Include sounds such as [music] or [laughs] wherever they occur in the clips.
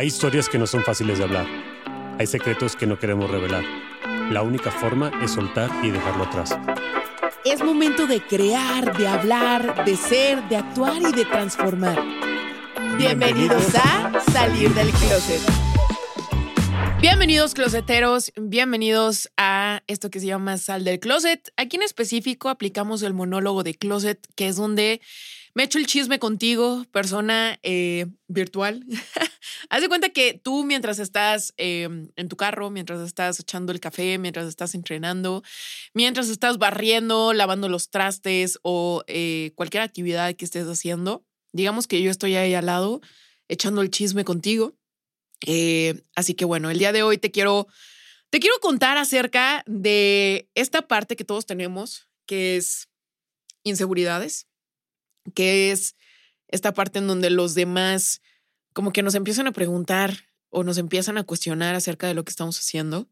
Hay historias que no son fáciles de hablar. Hay secretos que no queremos revelar. La única forma es soltar y dejarlo atrás. Es momento de crear, de hablar, de ser, de actuar y de transformar. Bienvenidos a Salir del Closet. Bienvenidos closeteros, bienvenidos a esto que se llama Sal del Closet. Aquí en específico aplicamos el monólogo de Closet, que es donde me echo el chisme contigo, persona eh, virtual. [laughs] Haz de cuenta que tú mientras estás em, en tu carro, mientras estás echando el café, mientras estás entrenando, mientras estás barriendo, lavando los trastes o eh, cualquier actividad que estés haciendo, digamos que yo estoy ahí al lado echando el chisme contigo eh, así que bueno, el día de hoy te quiero, te quiero contar acerca de esta parte que todos tenemos, que es inseguridades, que es esta parte en donde los demás como que nos empiezan a preguntar o nos empiezan a cuestionar acerca de lo que estamos haciendo.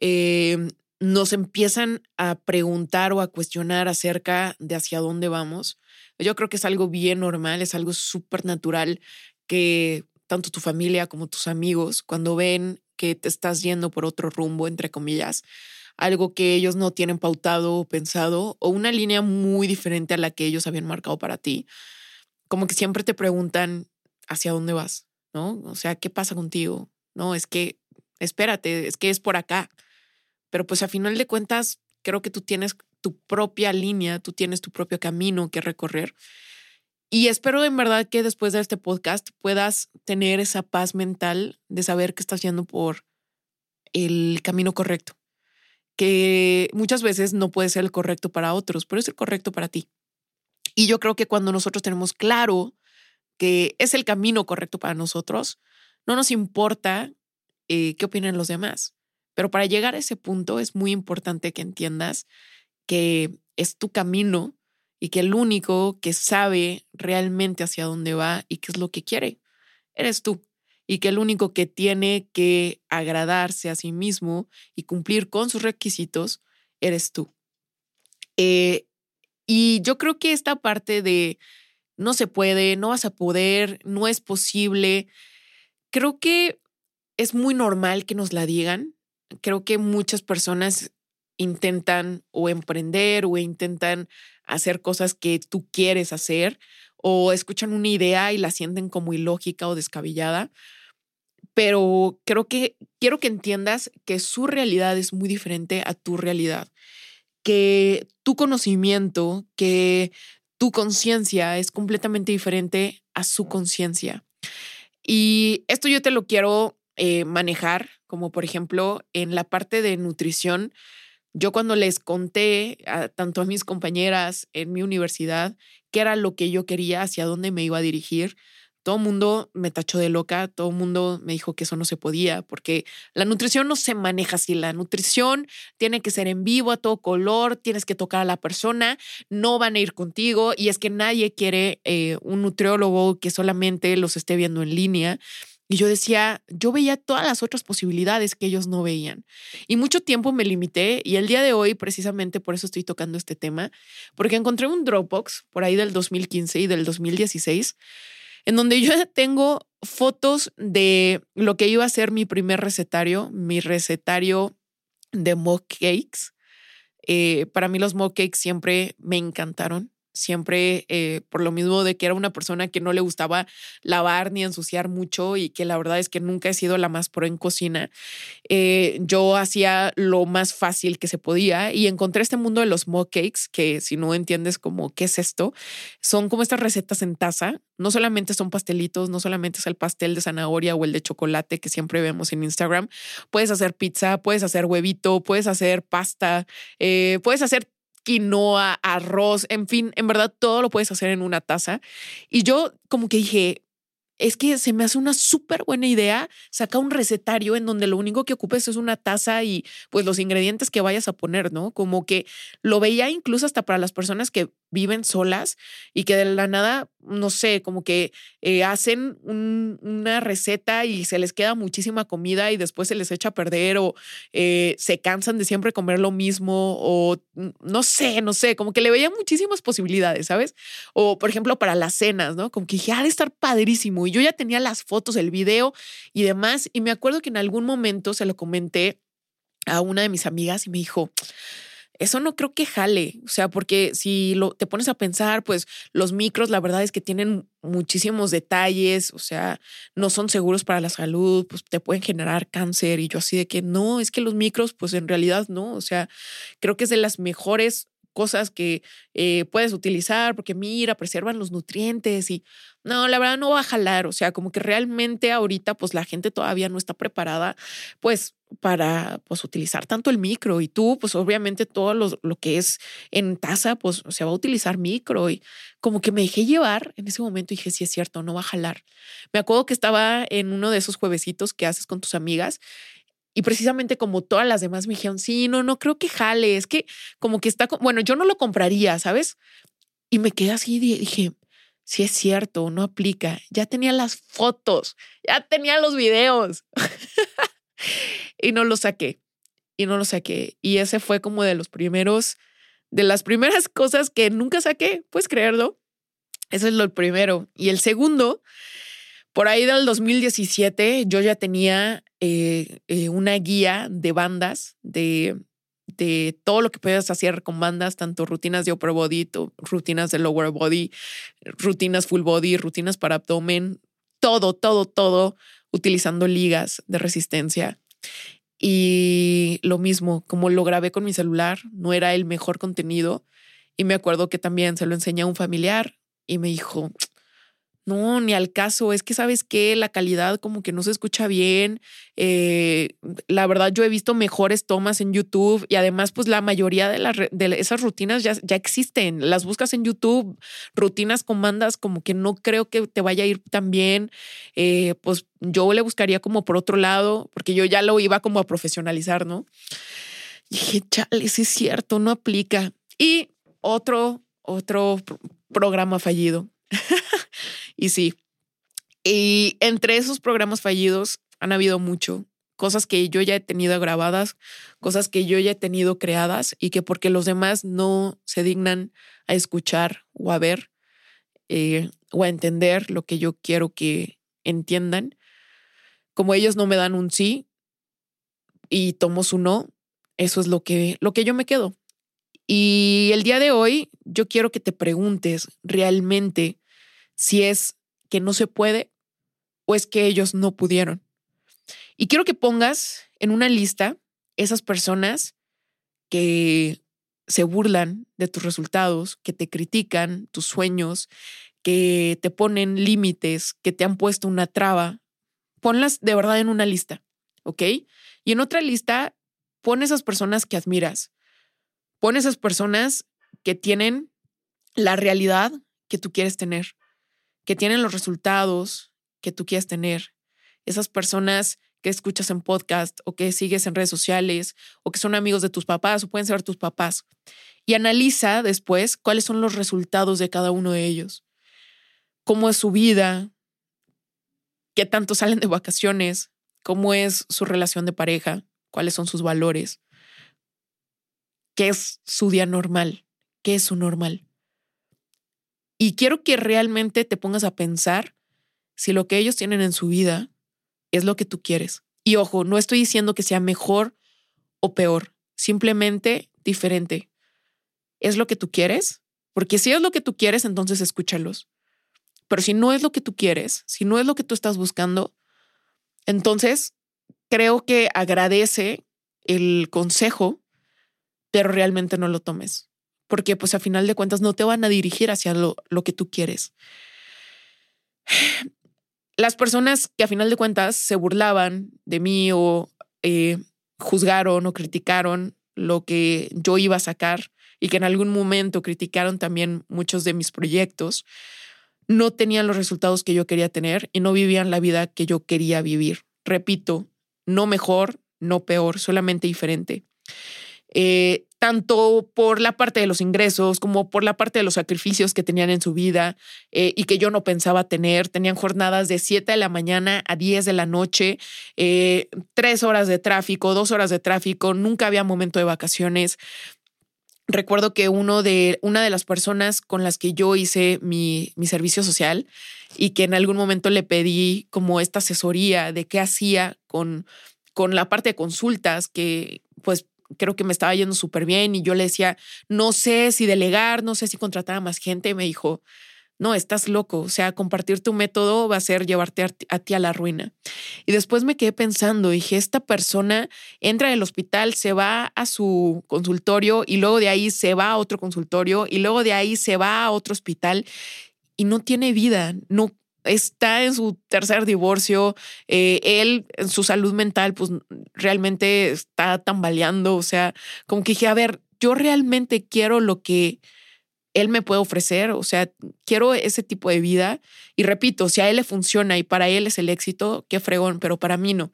Eh, nos empiezan a preguntar o a cuestionar acerca de hacia dónde vamos. Yo creo que es algo bien normal, es algo súper natural que tanto tu familia como tus amigos, cuando ven que te estás yendo por otro rumbo, entre comillas, algo que ellos no tienen pautado o pensado, o una línea muy diferente a la que ellos habían marcado para ti, como que siempre te preguntan hacia dónde vas, ¿no? O sea, ¿qué pasa contigo? No, es que, espérate, es que es por acá. Pero pues a final de cuentas, creo que tú tienes tu propia línea, tú tienes tu propio camino que recorrer y espero en verdad que después de este podcast puedas tener esa paz mental de saber que estás yendo por el camino correcto, que muchas veces no puede ser el correcto para otros, pero es el correcto para ti. Y yo creo que cuando nosotros tenemos claro que es el camino correcto para nosotros, no nos importa eh, qué opinan los demás. Pero para llegar a ese punto es muy importante que entiendas que es tu camino y que el único que sabe realmente hacia dónde va y qué es lo que quiere, eres tú. Y que el único que tiene que agradarse a sí mismo y cumplir con sus requisitos, eres tú. Eh, y yo creo que esta parte de no se puede, no vas a poder, no es posible, creo que es muy normal que nos la digan. Creo que muchas personas intentan o emprender o intentan hacer cosas que tú quieres hacer o escuchan una idea y la sienten como ilógica o descabellada. Pero creo que quiero que entiendas que su realidad es muy diferente a tu realidad, que tu conocimiento, que tu conciencia es completamente diferente a su conciencia. Y esto yo te lo quiero eh, manejar, como por ejemplo en la parte de nutrición. Yo cuando les conté a, tanto a mis compañeras en mi universidad qué era lo que yo quería, hacia dónde me iba a dirigir, todo el mundo me tachó de loca, todo el mundo me dijo que eso no se podía, porque la nutrición no se maneja así, la nutrición tiene que ser en vivo, a todo color, tienes que tocar a la persona, no van a ir contigo y es que nadie quiere eh, un nutriólogo que solamente los esté viendo en línea. Y yo decía, yo veía todas las otras posibilidades que ellos no veían. Y mucho tiempo me limité y el día de hoy, precisamente por eso estoy tocando este tema, porque encontré un Dropbox por ahí del 2015 y del 2016, en donde yo [laughs] tengo fotos de lo que iba a ser mi primer recetario, mi recetario de mock cakes. Eh, para mí los mock cakes siempre me encantaron siempre eh, por lo mismo de que era una persona que no le gustaba lavar ni ensuciar mucho y que la verdad es que nunca he sido la más pro en cocina. Eh, yo hacía lo más fácil que se podía y encontré este mundo de los mock cakes que si no entiendes como qué es esto, son como estas recetas en taza. No solamente son pastelitos, no solamente es el pastel de zanahoria o el de chocolate que siempre vemos en Instagram. Puedes hacer pizza, puedes hacer huevito, puedes hacer pasta, eh, puedes hacer quinoa, arroz, en fin, en verdad todo lo puedes hacer en una taza. Y yo como que dije, es que se me hace una súper buena idea sacar un recetario en donde lo único que ocupes es una taza y pues los ingredientes que vayas a poner, ¿no? Como que lo veía incluso hasta para las personas que viven solas y que de la nada no sé, como que eh, hacen una receta y se les queda muchísima comida y después se les echa a perder o eh, se cansan de siempre comer lo mismo o no sé, no sé, como que le veía muchísimas posibilidades, ¿sabes? O por ejemplo para las cenas, ¿no? Como que dije, ha de estar padrísimo y yo ya tenía las fotos, el video y demás y me acuerdo que en algún momento se lo comenté a una de mis amigas y me dijo, eso no creo que jale, o sea, porque si lo, te pones a pensar, pues los micros, la verdad es que tienen muchísimos detalles, o sea, no son seguros para la salud, pues te pueden generar cáncer y yo así de que no, es que los micros, pues en realidad no, o sea, creo que es de las mejores cosas que eh, puedes utilizar porque mira, preservan los nutrientes y no, la verdad no va a jalar, o sea, como que realmente ahorita pues la gente todavía no está preparada pues para pues utilizar tanto el micro y tú pues obviamente todo lo, lo que es en taza pues se va a utilizar micro y como que me dejé llevar en ese momento y dije, sí es cierto, no va a jalar. Me acuerdo que estaba en uno de esos juevesitos que haces con tus amigas y precisamente como todas las demás me dijeron, sí, no, no creo que jale, es que como que está, bueno, yo no lo compraría, ¿sabes? Y me quedé así y dije, sí es cierto, no aplica. Ya tenía las fotos, ya tenía los videos. [laughs] y no lo saqué, y no lo saqué. Y ese fue como de los primeros, de las primeras cosas que nunca saqué, puedes creerlo. Eso es lo primero. Y el segundo por ahí del 2017 yo ya tenía eh, eh, una guía de bandas, de, de todo lo que puedes hacer con bandas, tanto rutinas de upper body, rutinas de lower body, rutinas full body, rutinas para abdomen, todo, todo, todo utilizando ligas de resistencia. Y lo mismo, como lo grabé con mi celular, no era el mejor contenido. Y me acuerdo que también se lo enseñé a un familiar y me dijo, no, ni al caso. Es que sabes que la calidad como que no se escucha bien. Eh, la verdad, yo he visto mejores tomas en YouTube y además, pues la mayoría de, las, de esas rutinas ya, ya existen. Las buscas en YouTube, rutinas con bandas, como que no creo que te vaya a ir tan bien. Eh, pues yo le buscaría como por otro lado, porque yo ya lo iba como a profesionalizar, ¿no? Y dije, chale, sí es cierto, no aplica. Y otro, otro programa fallido. [laughs] Y sí. Y entre esos programas fallidos han habido mucho, cosas que yo ya he tenido grabadas, cosas que yo ya he tenido creadas y que porque los demás no se dignan a escuchar o a ver eh, o a entender lo que yo quiero que entiendan, como ellos no me dan un sí y tomo su no, eso es lo que, lo que yo me quedo. Y el día de hoy yo quiero que te preguntes realmente si es que no se puede o es que ellos no pudieron. Y quiero que pongas en una lista esas personas que se burlan de tus resultados, que te critican tus sueños, que te ponen límites, que te han puesto una traba. Ponlas de verdad en una lista, ¿ok? Y en otra lista, pon esas personas que admiras. Pon esas personas que tienen la realidad que tú quieres tener que tienen los resultados que tú quieres tener. Esas personas que escuchas en podcast o que sigues en redes sociales o que son amigos de tus papás o pueden ser tus papás. Y analiza después cuáles son los resultados de cada uno de ellos. Cómo es su vida, qué tanto salen de vacaciones, cómo es su relación de pareja, cuáles son sus valores, qué es su día normal, qué es su normal. Y quiero que realmente te pongas a pensar si lo que ellos tienen en su vida es lo que tú quieres. Y ojo, no estoy diciendo que sea mejor o peor, simplemente diferente. ¿Es lo que tú quieres? Porque si es lo que tú quieres, entonces escúchalos. Pero si no es lo que tú quieres, si no es lo que tú estás buscando, entonces creo que agradece el consejo, pero realmente no lo tomes porque pues a final de cuentas no te van a dirigir hacia lo, que tú quieres. Las personas que a final de cuentas se burlaban de mí o eh, juzgaron o criticaron lo que yo iba a sacar y que en algún momento criticaron también muchos de mis proyectos, no tenían los resultados que yo quería tener y no vivían la vida que yo quería vivir. Repito, no mejor, no peor, solamente diferente. Eh, tanto por la parte de los ingresos como por la parte de los sacrificios que tenían en su vida eh, y que yo no pensaba tener. Tenían jornadas de 7 de la mañana a 10 de la noche, eh, tres horas de tráfico, dos horas de tráfico, nunca había momento de vacaciones. Recuerdo que uno de, una de las personas con las que yo hice mi, mi servicio social y que en algún momento le pedí como esta asesoría de qué hacía con, con la parte de consultas, que pues creo que me estaba yendo súper bien y yo le decía, no sé si delegar, no sé si contratar a más gente. Y me dijo, no, estás loco. O sea, compartir tu método va a ser llevarte a, ti a la ruina. Y después me quedé pensando, dije, esta persona entra del hospital, se va a su consultorio y luego de ahí se va a otro consultorio y luego de ahí se va a otro hospital y no tiene vida, no está en su tercer divorcio, eh, él en su salud mental pues realmente está tambaleando, o sea, como que dije, a ver, yo realmente quiero lo que él me puede ofrecer, o sea, quiero ese tipo de vida y repito, si a él le funciona y para él es el éxito, qué fregón, pero para mí no.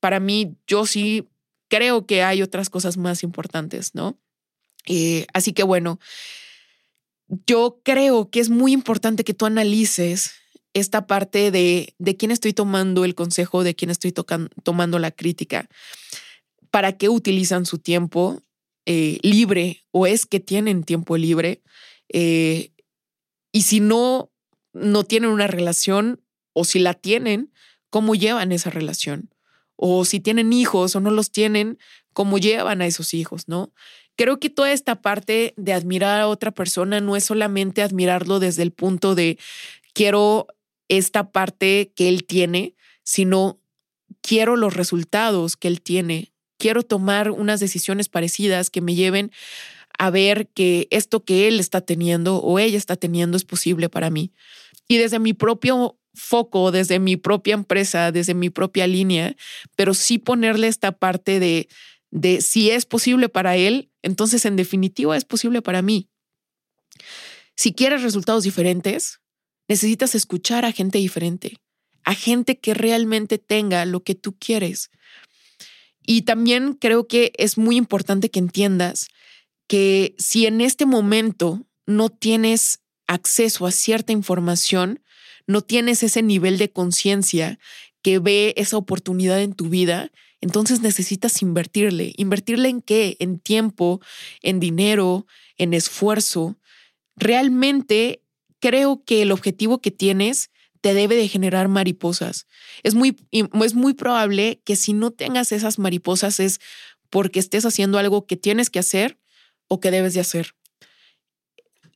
Para mí yo sí creo que hay otras cosas más importantes, ¿no? Eh, así que bueno, yo creo que es muy importante que tú analices esta parte de, de quién estoy tomando el consejo, de quién estoy tomando la crítica, para qué utilizan su tiempo eh, libre o es que tienen tiempo libre. Eh, y si no, no tienen una relación o si la tienen, ¿cómo llevan esa relación? O si tienen hijos o no los tienen, ¿cómo llevan a esos hijos? ¿No? Creo que toda esta parte de admirar a otra persona no es solamente admirarlo desde el punto de quiero esta parte que él tiene, sino quiero los resultados que él tiene. Quiero tomar unas decisiones parecidas que me lleven a ver que esto que él está teniendo o ella está teniendo es posible para mí. Y desde mi propio foco, desde mi propia empresa, desde mi propia línea, pero sí ponerle esta parte de, de si es posible para él, entonces en definitiva es posible para mí. Si quieres resultados diferentes, Necesitas escuchar a gente diferente, a gente que realmente tenga lo que tú quieres. Y también creo que es muy importante que entiendas que si en este momento no tienes acceso a cierta información, no tienes ese nivel de conciencia que ve esa oportunidad en tu vida, entonces necesitas invertirle. ¿Invertirle en qué? En tiempo, en dinero, en esfuerzo. Realmente creo que el objetivo que tienes te debe de generar mariposas. Es muy, es muy probable que si no tengas esas mariposas es porque estés haciendo algo que tienes que hacer o que debes de hacer.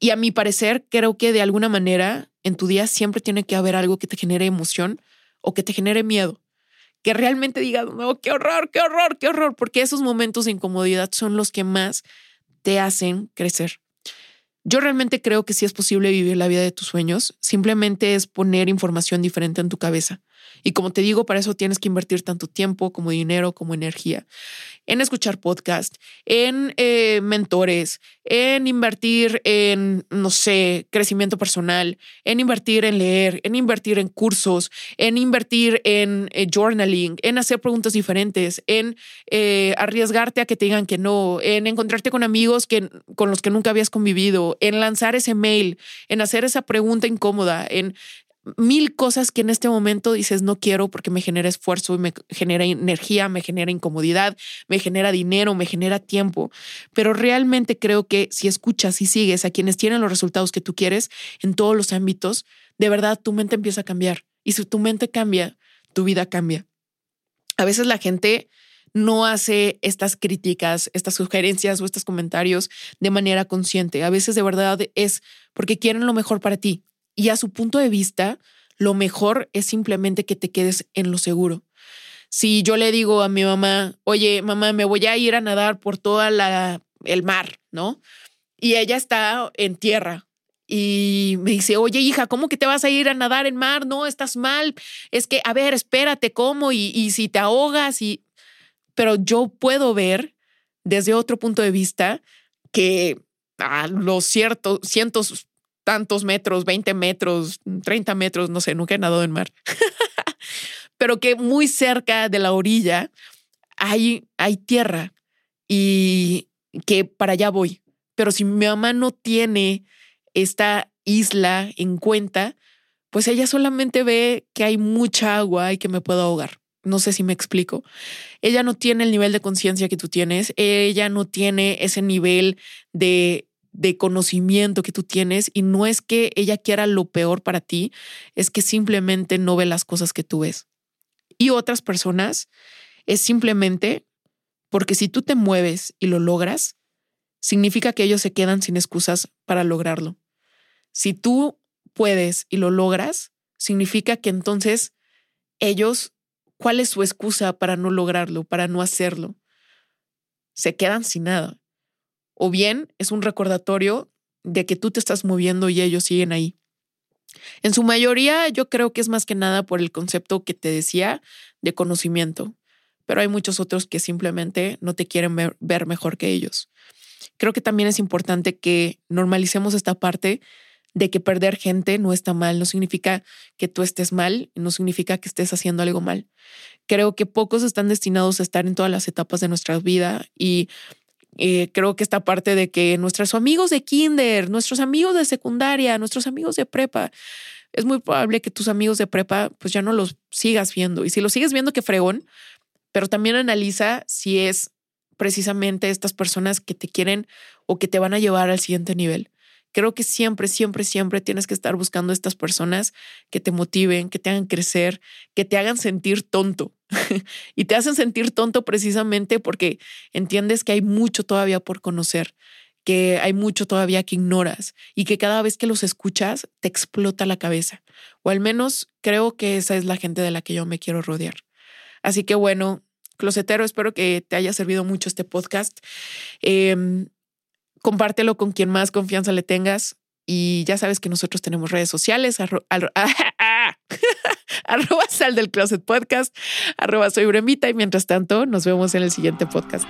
Y a mi parecer, creo que de alguna manera en tu día siempre tiene que haber algo que te genere emoción o que te genere miedo. Que realmente digas, no, qué horror, qué horror, qué horror, porque esos momentos de incomodidad son los que más te hacen crecer. Yo realmente creo que sí es posible vivir la vida de tus sueños, simplemente es poner información diferente en tu cabeza. Y como te digo, para eso tienes que invertir tanto tiempo como dinero como energía en escuchar podcast, en eh, mentores, en invertir en, no sé, crecimiento personal, en invertir en leer, en invertir en cursos, en invertir en eh, journaling, en hacer preguntas diferentes, en eh, arriesgarte a que te digan que no, en encontrarte con amigos que, con los que nunca habías convivido, en lanzar ese mail, en hacer esa pregunta incómoda, en mil cosas que en este momento dices no quiero porque me genera esfuerzo y me genera energía, me genera incomodidad, me genera dinero, me genera tiempo. Pero realmente creo que si escuchas y sigues a quienes tienen los resultados que tú quieres en todos los ámbitos, de verdad tu mente empieza a cambiar. Y si tu mente cambia, tu vida cambia. A veces la gente no hace estas críticas, estas sugerencias o estos comentarios de manera consciente. A veces de verdad es porque quieren lo mejor para ti y a su punto de vista, lo mejor es simplemente que te quedes en lo seguro. Si yo le digo a mi mamá, oye, mamá, me voy a ir a nadar por toda la el mar, ¿no? Y ella está en tierra y me dice, oye, hija, ¿cómo que te vas a ir a nadar en mar? No, estás mal. Es que, a ver, espérate, ¿cómo? Y, si te ahogas y... Pero yo puedo ver desde otro punto de vista que a los ciertos, cientos tantos metros, 20 metros, 30 metros, no sé, nunca he nadado en mar, [laughs] pero que muy cerca de la orilla hay, hay tierra y, que para allá voy. Pero si mi mamá no tiene esta isla en cuenta, pues ella solamente ve que hay mucha agua y que me puedo ahogar. No sé si me explico. Ella no tiene el nivel de conciencia que tú tienes, ella no tiene ese nivel de, de conocimiento que tú tienes y no es que ella quiera lo peor para ti, es que simplemente no ve las cosas que tú ves. Y otras personas es simplemente porque si tú te mueves y lo logras, significa que ellos se quedan sin excusas para lograrlo. Si tú puedes y lo logras, significa que entonces ellos, ¿cuál es su excusa para no lograrlo, para no hacerlo? Se quedan sin nada. O bien es un recordatorio de que tú te estás moviendo y ellos siguen ahí. En su mayoría yo creo que es más que nada por el concepto que te decía de conocimiento, pero hay muchos otros que simplemente no te quieren ver, mejor que ellos creo que también es importante que normalicemos esta parte de que perder gente no está mal, no significa que tú estés mal, no significa que estés haciendo algo mal. Creo que pocos están destinados a estar en todas las etapas de nuestra vida y eh, creo que esta parte de que nuestros amigos de kinder, nuestros amigos de secundaria, nuestros amigos de prepa, es muy probable que tus amigos de prepa pues ya no los sigas viendo y si los sigues viendo que fregón, pero también analiza si es precisamente estas personas que te quieren o que te van a llevar al siguiente nivel. Creo que siempre, siempre, siempre tienes que estar buscando estas personas que te motiven, que te hagan crecer, que te hagan sentir tonto. [laughs] y te hacen sentir tonto precisamente porque entiendes que hay mucho todavía por conocer, que hay mucho todavía que ignoras y que cada vez que los escuchas te explota la cabeza. O al menos creo que esa es la gente de la que yo me quiero rodear. Así que bueno, closetero, espero que te haya servido mucho este podcast. Em, compártelo con quien más confianza le tengas. Y ya sabes que nosotros tenemos redes sociales, [laughs] arroba sal del closet podcast, arroba soy Bremita y mientras tanto nos vemos en el siguiente podcast.